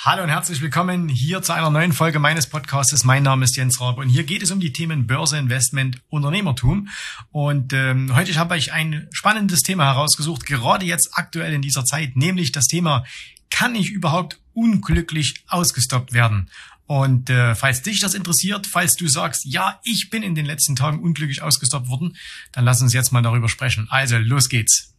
Hallo und herzlich willkommen hier zu einer neuen Folge meines Podcasts. Mein Name ist Jens Rabe und hier geht es um die Themen Börse, Investment, Unternehmertum. Und ähm, heute habe ich ein spannendes Thema herausgesucht, gerade jetzt aktuell in dieser Zeit, nämlich das Thema, kann ich überhaupt unglücklich ausgestoppt werden? Und äh, falls dich das interessiert, falls du sagst, ja, ich bin in den letzten Tagen unglücklich ausgestoppt worden, dann lass uns jetzt mal darüber sprechen. Also, los geht's.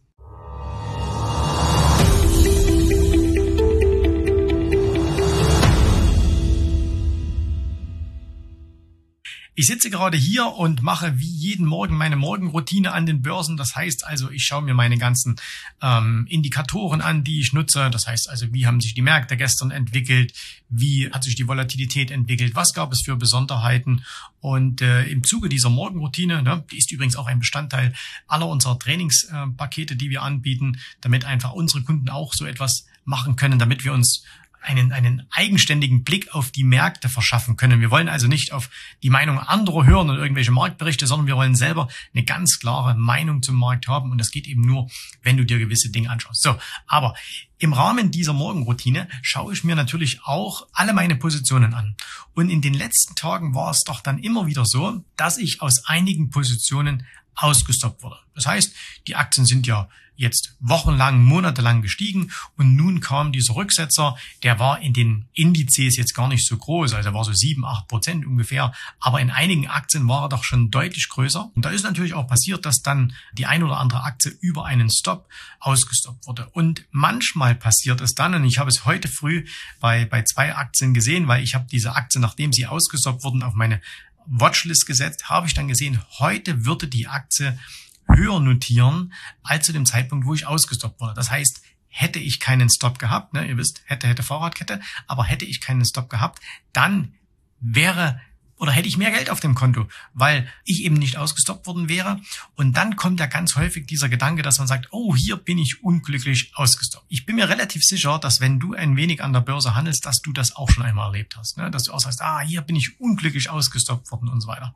Ich sitze gerade hier und mache wie jeden Morgen meine Morgenroutine an den Börsen. Das heißt also, ich schaue mir meine ganzen ähm, Indikatoren an, die ich nutze. Das heißt also, wie haben sich die Märkte gestern entwickelt? Wie hat sich die Volatilität entwickelt? Was gab es für Besonderheiten? Und äh, im Zuge dieser Morgenroutine, ne, die ist übrigens auch ein Bestandteil aller unserer Trainingspakete, die wir anbieten, damit einfach unsere Kunden auch so etwas machen können, damit wir uns einen, einen eigenständigen Blick auf die Märkte verschaffen können. Wir wollen also nicht auf die Meinung anderer hören und irgendwelche Marktberichte, sondern wir wollen selber eine ganz klare Meinung zum Markt haben. Und das geht eben nur, wenn du dir gewisse Dinge anschaust. So, aber im Rahmen dieser Morgenroutine schaue ich mir natürlich auch alle meine Positionen an. Und in den letzten Tagen war es doch dann immer wieder so, dass ich aus einigen Positionen ausgestoppt wurde. Das heißt, die Aktien sind ja jetzt wochenlang, monatelang gestiegen und nun kam dieser Rücksetzer, der war in den Indizes jetzt gar nicht so groß, also war so sieben, acht Prozent ungefähr, aber in einigen Aktien war er doch schon deutlich größer. Und da ist natürlich auch passiert, dass dann die ein oder andere Aktie über einen Stop ausgestoppt wurde. Und manchmal passiert es dann, und ich habe es heute früh bei, bei zwei Aktien gesehen, weil ich habe diese Aktien, nachdem sie ausgestoppt wurden, auf meine Watchlist gesetzt, habe ich dann gesehen, heute würde die Aktie höher notieren als zu dem Zeitpunkt, wo ich ausgestoppt wurde. Das heißt, hätte ich keinen Stop gehabt, ne, ihr wisst, hätte, hätte Fahrradkette, aber hätte ich keinen Stop gehabt, dann wäre oder hätte ich mehr Geld auf dem Konto, weil ich eben nicht ausgestoppt worden wäre. Und dann kommt ja ganz häufig dieser Gedanke, dass man sagt, oh, hier bin ich unglücklich ausgestoppt. Ich bin mir relativ sicher, dass wenn du ein wenig an der Börse handelst, dass du das auch schon einmal erlebt hast. Ne? Dass du auch sagst, ah, hier bin ich unglücklich ausgestoppt worden und so weiter.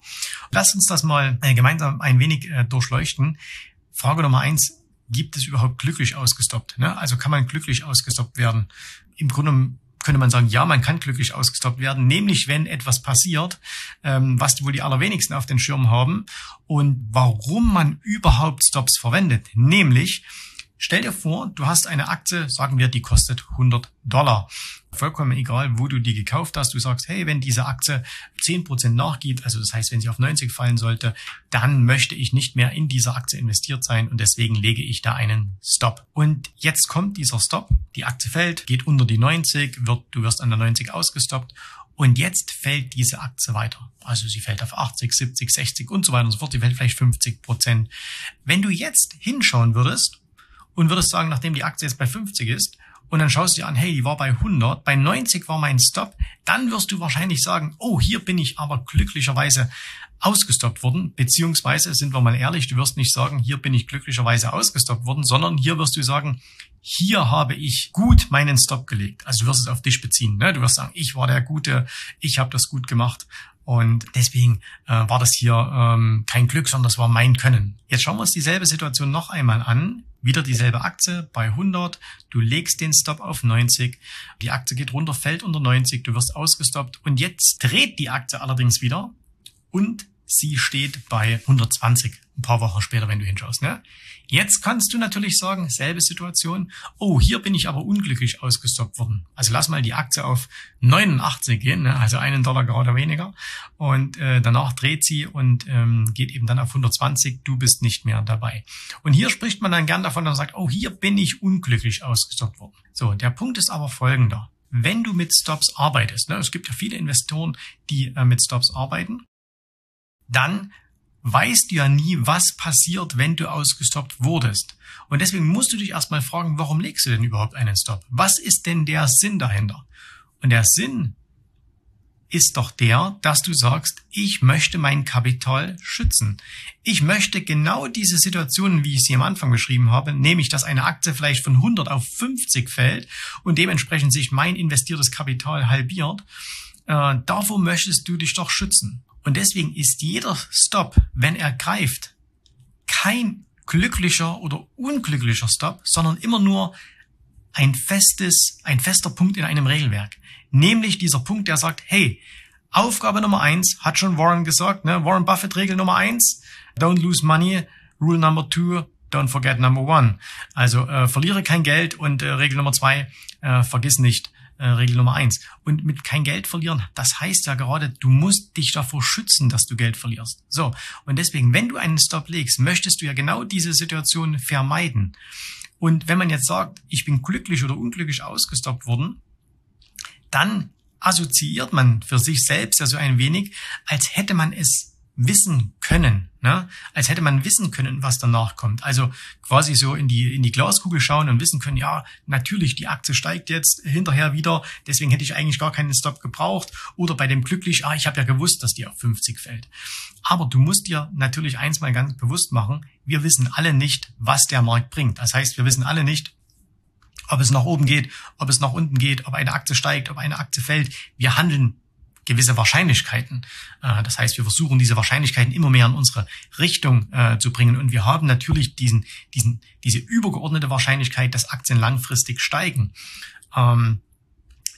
Lass uns das mal äh, gemeinsam ein wenig äh, durchleuchten. Frage Nummer eins, gibt es überhaupt glücklich ausgestoppt? Ne? Also kann man glücklich ausgestoppt werden? Im Grunde könnte man sagen, ja, man kann glücklich ausgestoppt werden, nämlich wenn etwas passiert, ähm, was wohl die allerwenigsten auf den Schirm haben und warum man überhaupt Stops verwendet. Nämlich, Stell dir vor, du hast eine Aktie, sagen wir, die kostet 100 Dollar. Vollkommen egal, wo du die gekauft hast. Du sagst, hey, wenn diese Aktie 10% nachgibt, also das heißt, wenn sie auf 90 fallen sollte, dann möchte ich nicht mehr in dieser Aktie investiert sein und deswegen lege ich da einen Stop. Und jetzt kommt dieser Stop, die Aktie fällt, geht unter die 90, wird, du wirst an der 90 ausgestoppt und jetzt fällt diese Aktie weiter. Also sie fällt auf 80, 70, 60 und so weiter und so fort. Die fällt vielleicht 50 Prozent. Wenn du jetzt hinschauen würdest und würdest sagen, nachdem die Aktie jetzt bei 50 ist, und dann schaust du dir an, hey, die war bei 100, bei 90 war mein Stop, dann wirst du wahrscheinlich sagen, oh, hier bin ich aber glücklicherweise ausgestoppt worden, beziehungsweise, sind wir mal ehrlich, du wirst nicht sagen, hier bin ich glücklicherweise ausgestoppt worden, sondern hier wirst du sagen, hier habe ich gut meinen Stop gelegt. Also du wirst es auf dich beziehen. Ne? Du wirst sagen, ich war der Gute, ich habe das gut gemacht. Und deswegen äh, war das hier ähm, kein Glück, sondern das war mein Können. Jetzt schauen wir uns dieselbe Situation noch einmal an. Wieder dieselbe Aktie bei 100. Du legst den Stop auf 90. Die Aktie geht runter, fällt unter 90. Du wirst ausgestoppt. Und jetzt dreht die Aktie allerdings wieder und sie steht bei 120 ein paar Wochen später, wenn du hinschaust. Ne? Jetzt kannst du natürlich sagen, selbe Situation, oh, hier bin ich aber unglücklich ausgestoppt worden. Also lass mal die Aktie auf 89 gehen, ne? also einen Dollar gerade weniger. Und äh, danach dreht sie und ähm, geht eben dann auf 120, du bist nicht mehr dabei. Und hier spricht man dann gern davon und sagt, oh, hier bin ich unglücklich ausgestoppt worden. So, der Punkt ist aber folgender. Wenn du mit Stops arbeitest, ne, es gibt ja viele Investoren, die äh, mit Stops arbeiten, dann weißt du ja nie, was passiert, wenn du ausgestoppt wurdest. Und deswegen musst du dich erstmal fragen, warum legst du denn überhaupt einen Stop? Was ist denn der Sinn dahinter? Und der Sinn ist doch der, dass du sagst, ich möchte mein Kapital schützen. Ich möchte genau diese Situationen, wie ich sie am Anfang beschrieben habe, nämlich, dass eine Aktie vielleicht von 100 auf 50 fällt und dementsprechend sich mein investiertes Kapital halbiert, äh, davor möchtest du dich doch schützen. Und deswegen ist jeder Stop, wenn er greift, kein glücklicher oder unglücklicher Stop, sondern immer nur ein festes, ein fester Punkt in einem Regelwerk. Nämlich dieser Punkt, der sagt, hey, Aufgabe Nummer eins, hat schon Warren gesagt, ne? Warren Buffett Regel Nummer eins, don't lose money. Rule number two, don't forget number one. Also äh, verliere kein Geld und äh, Regel Nummer zwei, äh, vergiss nicht äh, Regel Nummer eins. Und mit kein Geld verlieren, das heißt ja gerade, du musst dich davor schützen, dass du Geld verlierst. So. Und deswegen, wenn du einen Stop legst, möchtest du ja genau diese Situation vermeiden. Und wenn man jetzt sagt, ich bin glücklich oder unglücklich ausgestoppt worden, dann assoziiert man für sich selbst ja so ein wenig, als hätte man es wissen können, ne? als hätte man wissen können, was danach kommt. Also quasi so in die, in die Glaskugel schauen und wissen können, ja, natürlich, die Aktie steigt jetzt hinterher wieder, deswegen hätte ich eigentlich gar keinen Stop gebraucht. Oder bei dem glücklich, ah, ich habe ja gewusst, dass die auf 50 fällt. Aber du musst dir natürlich eins mal ganz bewusst machen, wir wissen alle nicht, was der Markt bringt. Das heißt, wir wissen alle nicht, ob es nach oben geht, ob es nach unten geht, ob eine Aktie steigt, ob eine Aktie fällt. Wir handeln gewisse Wahrscheinlichkeiten. Äh, das heißt, wir versuchen diese Wahrscheinlichkeiten immer mehr in unsere Richtung äh, zu bringen. Und wir haben natürlich diesen, diesen, diese übergeordnete Wahrscheinlichkeit, dass Aktien langfristig steigen. Ähm,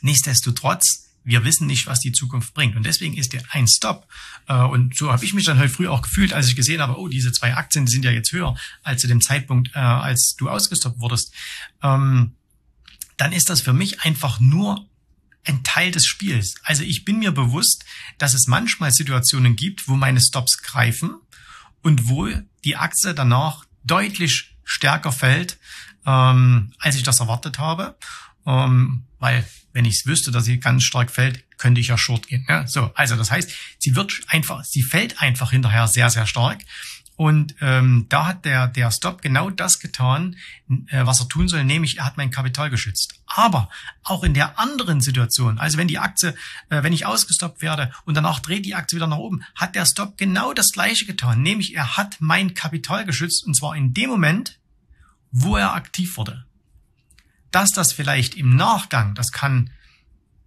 nichtsdestotrotz, wir wissen nicht, was die Zukunft bringt. Und deswegen ist der ein Stop. Äh, und so habe ich mich dann heute früh auch gefühlt, als ich gesehen habe, oh, diese zwei Aktien die sind ja jetzt höher als zu dem Zeitpunkt, als du ausgestoppt wurdest. Ähm, dann ist das für mich einfach nur ein Teil des Spiels. Also ich bin mir bewusst, dass es manchmal Situationen gibt, wo meine Stops greifen und wo die Aktie danach deutlich stärker fällt, ähm, als ich das erwartet habe. Ähm, weil wenn ich es wüsste, dass sie ganz stark fällt, könnte ich ja short gehen. Ja? So, also das heißt, sie wird einfach, sie fällt einfach hinterher sehr, sehr stark. Und ähm, da hat der, der Stop genau das getan, äh, was er tun soll, nämlich er hat mein Kapital geschützt. Aber auch in der anderen Situation, also wenn die Aktie, äh, wenn ich ausgestoppt werde und danach dreht die Aktie wieder nach oben, hat der Stop genau das gleiche getan, nämlich er hat mein Kapital geschützt und zwar in dem Moment, wo er aktiv wurde. Dass das vielleicht im Nachgang, das kann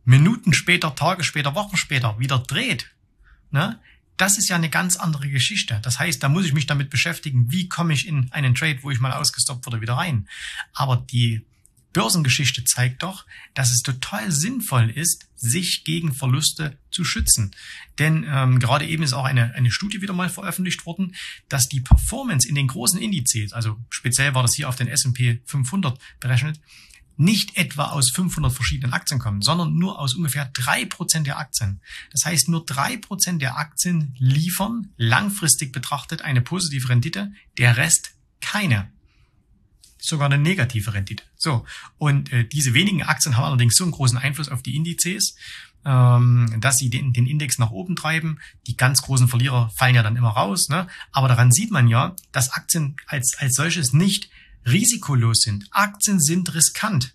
Minuten später, Tage später, Wochen später wieder dreht, ne, das ist ja eine ganz andere Geschichte. Das heißt, da muss ich mich damit beschäftigen, wie komme ich in einen Trade, wo ich mal ausgestoppt wurde, wieder rein. Aber die Börsengeschichte zeigt doch, dass es total sinnvoll ist, sich gegen Verluste zu schützen. Denn ähm, gerade eben ist auch eine, eine Studie wieder mal veröffentlicht worden, dass die Performance in den großen Indizes, also speziell war das hier auf den S&P 500 berechnet, nicht etwa aus 500 verschiedenen Aktien kommen, sondern nur aus ungefähr drei Prozent der Aktien. Das heißt, nur drei Prozent der Aktien liefern langfristig betrachtet eine positive Rendite, der Rest keine. Sogar eine negative Rendite. So. Und äh, diese wenigen Aktien haben allerdings so einen großen Einfluss auf die Indizes, ähm, dass sie den, den Index nach oben treiben. Die ganz großen Verlierer fallen ja dann immer raus. Ne? Aber daran sieht man ja, dass Aktien als, als solches nicht risikolos sind. Aktien sind riskant.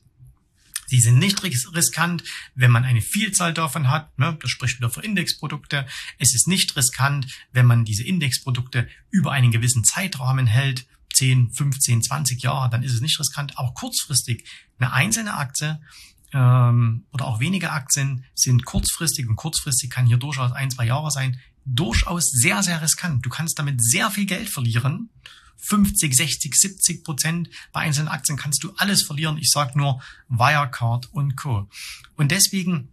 Sie sind nicht riskant, wenn man eine Vielzahl davon hat. Ne? Das spricht wieder für Indexprodukte. Es ist nicht riskant, wenn man diese Indexprodukte über einen gewissen Zeitrahmen hält. 10, 15, 20 Jahre, dann ist es nicht riskant. Aber kurzfristig eine einzelne Aktie ähm, oder auch wenige Aktien sind kurzfristig und kurzfristig kann hier durchaus ein, zwei Jahre sein, durchaus sehr, sehr riskant. Du kannst damit sehr viel Geld verlieren 50, 60, 70 Prozent. Bei einzelnen Aktien kannst du alles verlieren. Ich sage nur Wirecard und Co. Und deswegen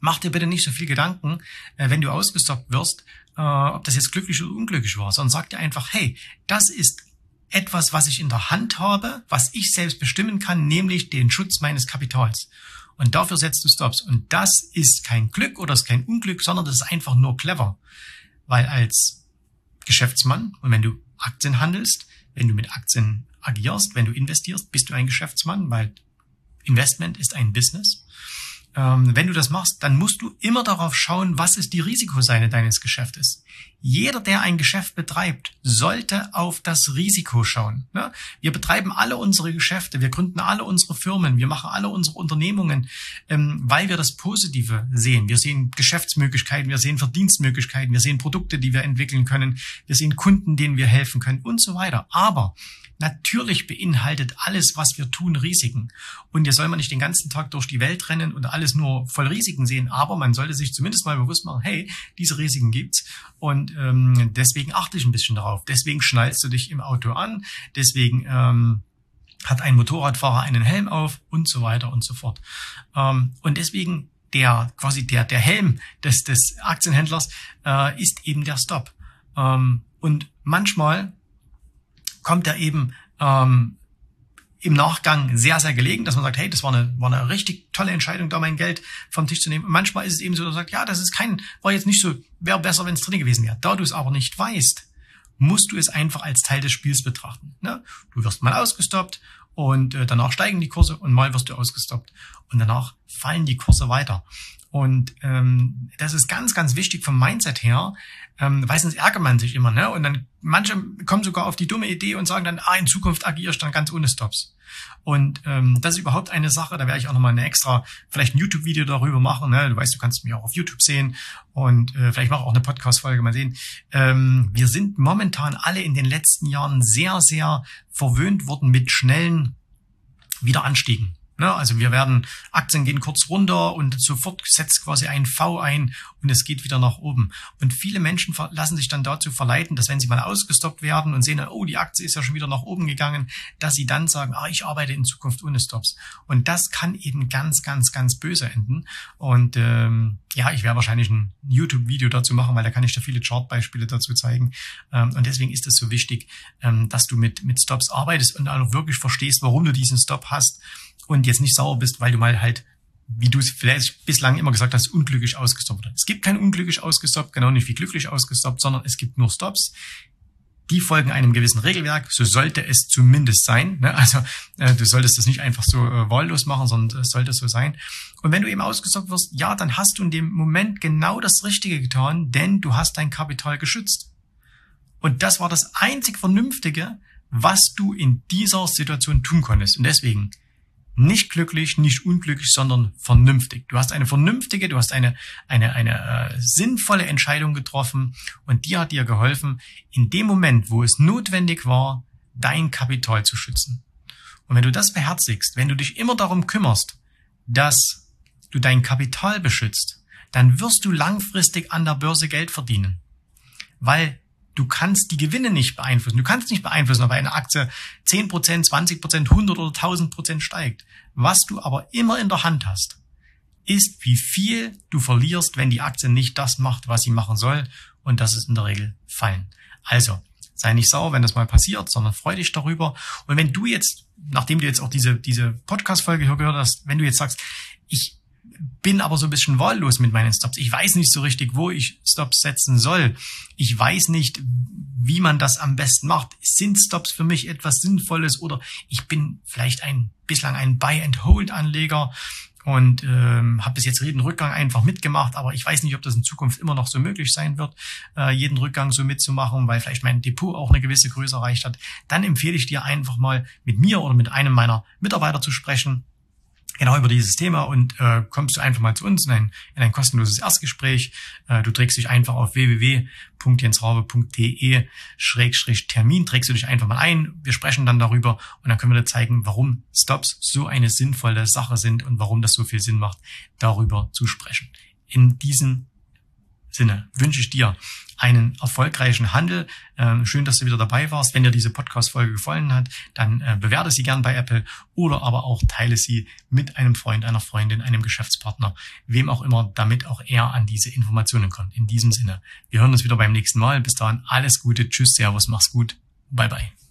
mach dir bitte nicht so viel Gedanken, äh, wenn du ausgestoppt wirst, äh, ob das jetzt glücklich oder unglücklich war, sondern sag dir einfach, hey, das ist etwas, was ich in der Hand habe, was ich selbst bestimmen kann, nämlich den Schutz meines Kapitals. Und dafür setzt du Stops. Und das ist kein Glück oder ist kein Unglück, sondern das ist einfach nur clever. Weil als Geschäftsmann und wenn du Aktien handelst, wenn du mit Aktien agierst, wenn du investierst, bist du ein Geschäftsmann, weil Investment ist ein Business wenn du das machst, dann musst du immer darauf schauen, was ist die Risikoseite deines Geschäftes. Jeder, der ein Geschäft betreibt, sollte auf das Risiko schauen. Ne? Wir betreiben alle unsere Geschäfte, wir gründen alle unsere Firmen, wir machen alle unsere Unternehmungen, ähm, weil wir das Positive sehen. Wir sehen Geschäftsmöglichkeiten, wir sehen Verdienstmöglichkeiten, wir sehen Produkte, die wir entwickeln können, wir sehen Kunden, denen wir helfen können und so weiter. Aber Natürlich beinhaltet alles, was wir tun, Risiken. Und hier soll man nicht den ganzen Tag durch die Welt rennen und alles nur voll Risiken sehen, aber man sollte sich zumindest mal bewusst machen, hey, diese Risiken gibt's und ähm, deswegen achte ich ein bisschen darauf. Deswegen schnallst du dich im Auto an, deswegen ähm, hat ein Motorradfahrer einen Helm auf und so weiter und so fort. Ähm, und deswegen der quasi der der Helm des des Aktienhändlers äh, ist eben der Stop. Ähm, und manchmal kommt er eben ähm, im Nachgang sehr, sehr gelegen, dass man sagt, hey, das war eine, war eine richtig tolle Entscheidung, da mein Geld vom Tisch zu nehmen. Manchmal ist es eben so, dass man sagt, ja, das ist kein, war jetzt nicht so, wäre besser, wenn es drin gewesen wäre. Da du es aber nicht weißt, musst du es einfach als Teil des Spiels betrachten. Ne? Du wirst mal ausgestoppt und äh, danach steigen die Kurse und mal wirst du ausgestoppt und danach fallen die Kurse weiter. Und ähm, das ist ganz, ganz wichtig vom Mindset her, ähm, sonst ärgert man sich immer. Ne? Und dann manche kommen sogar auf die dumme Idee und sagen dann, ah, in Zukunft agiere ich dann ganz ohne Stops. Und ähm, das ist überhaupt eine Sache, da werde ich auch nochmal eine extra, vielleicht ein YouTube-Video darüber machen. Ne? Du weißt, du kannst mich auch auf YouTube sehen und äh, vielleicht mache auch eine Podcast-Folge mal sehen. Ähm, wir sind momentan alle in den letzten Jahren sehr, sehr verwöhnt worden mit schnellen Wiederanstiegen. Ne? Also wir werden, Aktien gehen kurz runter und sofort setzt quasi ein V ein und es geht wieder nach oben. Und viele Menschen lassen sich dann dazu verleiten, dass wenn sie mal ausgestoppt werden und sehen, oh, die Aktie ist ja schon wieder nach oben gegangen, dass sie dann sagen, ah, ich arbeite in Zukunft ohne Stops. Und das kann eben ganz, ganz, ganz böse enden. Und ähm, ja, ich werde wahrscheinlich ein YouTube-Video dazu machen, weil da kann ich da viele Chartbeispiele dazu zeigen. Ähm, und deswegen ist es so wichtig, ähm, dass du mit, mit Stops arbeitest und auch wirklich verstehst, warum du diesen Stop hast und jetzt nicht sauer bist, weil du mal halt, wie du es vielleicht bislang immer gesagt hast, unglücklich ausgestoppt hast. Es gibt kein unglücklich ausgestoppt, genau nicht wie glücklich ausgestoppt, sondern es gibt nur Stops. Die folgen einem gewissen Regelwerk, so sollte es zumindest sein. Ne? Also äh, du solltest das nicht einfach so äh, wahllos machen, sondern es sollte so sein. Und wenn du eben ausgestoppt wirst, ja, dann hast du in dem Moment genau das Richtige getan, denn du hast dein Kapital geschützt. Und das war das einzig Vernünftige, was du in dieser Situation tun konntest. Und deswegen nicht glücklich, nicht unglücklich, sondern vernünftig. Du hast eine vernünftige, du hast eine, eine, eine äh, sinnvolle Entscheidung getroffen und die hat dir geholfen, in dem Moment, wo es notwendig war, dein Kapital zu schützen. Und wenn du das beherzigst, wenn du dich immer darum kümmerst, dass du dein Kapital beschützt, dann wirst du langfristig an der Börse Geld verdienen. Weil du kannst die Gewinne nicht beeinflussen. Du kannst nicht beeinflussen, ob eine Aktie 10%, 20%, 100 oder 1000% steigt. Was du aber immer in der Hand hast, ist, wie viel du verlierst, wenn die Aktie nicht das macht, was sie machen soll. Und das ist in der Regel Fallen. Also, sei nicht sauer, wenn das mal passiert, sondern freu dich darüber. Und wenn du jetzt, nachdem du jetzt auch diese, diese Podcast-Folge gehört hast, wenn du jetzt sagst, ich bin aber so ein bisschen wahllos mit meinen Stops. Ich weiß nicht so richtig, wo ich Stops setzen soll. Ich weiß nicht, wie man das am besten macht. Sind Stops für mich etwas Sinnvolles oder ich bin vielleicht ein bislang ein Buy-and-Hold-Anleger und ähm, habe bis jetzt jeden Rückgang einfach mitgemacht, aber ich weiß nicht, ob das in Zukunft immer noch so möglich sein wird, äh, jeden Rückgang so mitzumachen, weil vielleicht mein Depot auch eine gewisse Größe erreicht hat. Dann empfehle ich dir einfach mal mit mir oder mit einem meiner Mitarbeiter zu sprechen genau über dieses Thema und äh, kommst du einfach mal zu uns in ein, in ein kostenloses Erstgespräch. Äh, du trägst dich einfach auf www.jensraube.de Schrägstrich Termin, trägst du dich einfach mal ein. Wir sprechen dann darüber und dann können wir dir zeigen, warum Stops so eine sinnvolle Sache sind und warum das so viel Sinn macht, darüber zu sprechen. In diesem Sinne wünsche ich dir einen erfolgreichen Handel. Ähm, schön, dass du wieder dabei warst. Wenn dir diese Podcast-Folge gefallen hat, dann äh, bewerte sie gern bei Apple oder aber auch teile sie mit einem Freund, einer Freundin, einem Geschäftspartner, wem auch immer, damit auch er an diese Informationen kommt. In diesem Sinne, wir hören uns wieder beim nächsten Mal. Bis dahin alles Gute. Tschüss, Servus, mach's gut. Bye, bye.